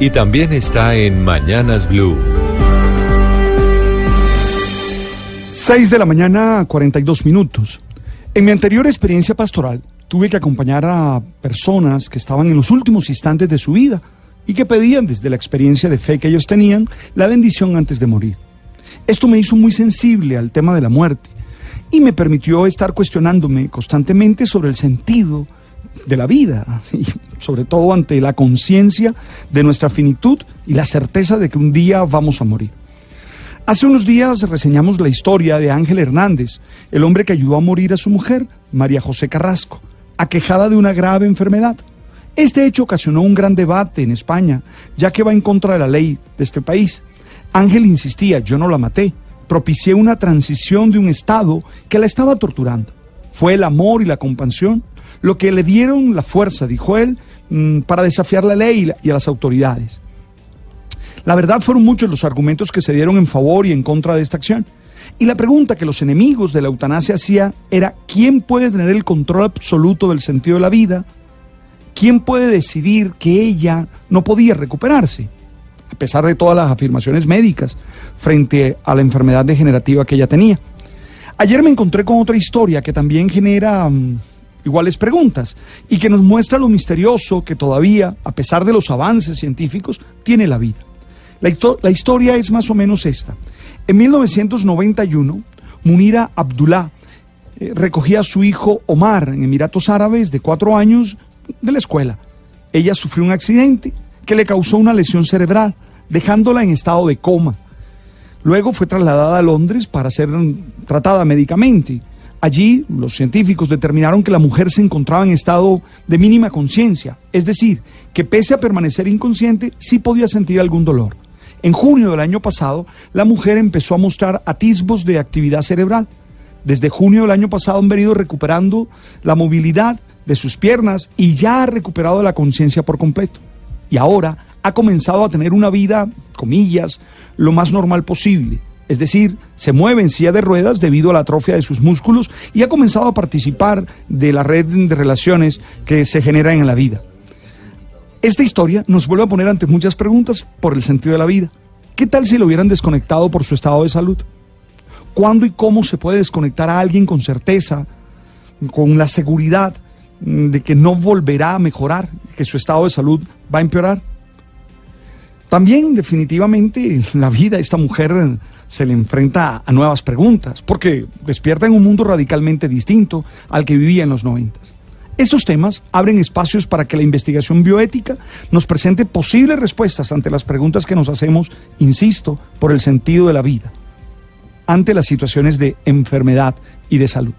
y también está en Mañanas Blue. 6 de la mañana, 42 minutos. En mi anterior experiencia pastoral, tuve que acompañar a personas que estaban en los últimos instantes de su vida y que pedían desde la experiencia de fe que ellos tenían la bendición antes de morir. Esto me hizo muy sensible al tema de la muerte y me permitió estar cuestionándome constantemente sobre el sentido de la vida, sobre todo ante la conciencia de nuestra finitud y la certeza de que un día vamos a morir. Hace unos días reseñamos la historia de Ángel Hernández, el hombre que ayudó a morir a su mujer, María José Carrasco, aquejada de una grave enfermedad. Este hecho ocasionó un gran debate en España, ya que va en contra de la ley de este país. Ángel insistía, yo no la maté, propicié una transición de un Estado que la estaba torturando. Fue el amor y la compasión lo que le dieron la fuerza, dijo él, mm, para desafiar la ley y a las autoridades. La verdad fueron muchos los argumentos que se dieron en favor y en contra de esta acción. Y la pregunta que los enemigos de la eutanasia hacían era, ¿quién puede tener el control absoluto del sentido de la vida? ¿Quién puede decidir que ella no podía recuperarse? A pesar de todas las afirmaciones médicas frente a la enfermedad degenerativa que ella tenía. Ayer me encontré con otra historia que también genera mm, iguales preguntas y que nos muestra lo misterioso que todavía, a pesar de los avances científicos, tiene la vida. La, historia es más o menos esta. En 1991, Munira Abdullah eh, recogía a su hijo Omar en Emiratos Árabes de cuatro años de la escuela. Ella sufrió un accidente que le causó una lesión cerebral, dejándola en estado de coma. Luego fue trasladada a Londres para ser tratada médicamente. Allí los científicos determinaron que la mujer se encontraba en estado de mínima conciencia, es decir, que pese a permanecer inconsciente, sí podía sentir algún dolor. En junio del año pasado, la mujer empezó a mostrar atisbos de actividad cerebral. Desde junio del año pasado han venido recuperando la movilidad de sus piernas y ya ha recuperado la conciencia por completo. Y ahora ha comenzado a tener una vida, comillas, lo más normal posible es decir, se mueve en silla de ruedas debido a la atrofia de sus músculos y ha comenzado a participar de la red de relaciones que se generan en la vida. Esta historia nos vuelve a poner ante muchas preguntas por el sentido de la vida. ¿Qué tal si lo hubieran desconectado por su estado de salud? ¿Cuándo y cómo se puede desconectar a alguien con certeza, con la seguridad de que no volverá a mejorar, que su estado de salud va a empeorar? También definitivamente la vida esta mujer se le enfrenta a nuevas preguntas, porque despierta en un mundo radicalmente distinto al que vivía en los noventas. Estos temas abren espacios para que la investigación bioética nos presente posibles respuestas ante las preguntas que nos hacemos, insisto, por el sentido de la vida, ante las situaciones de enfermedad y de salud.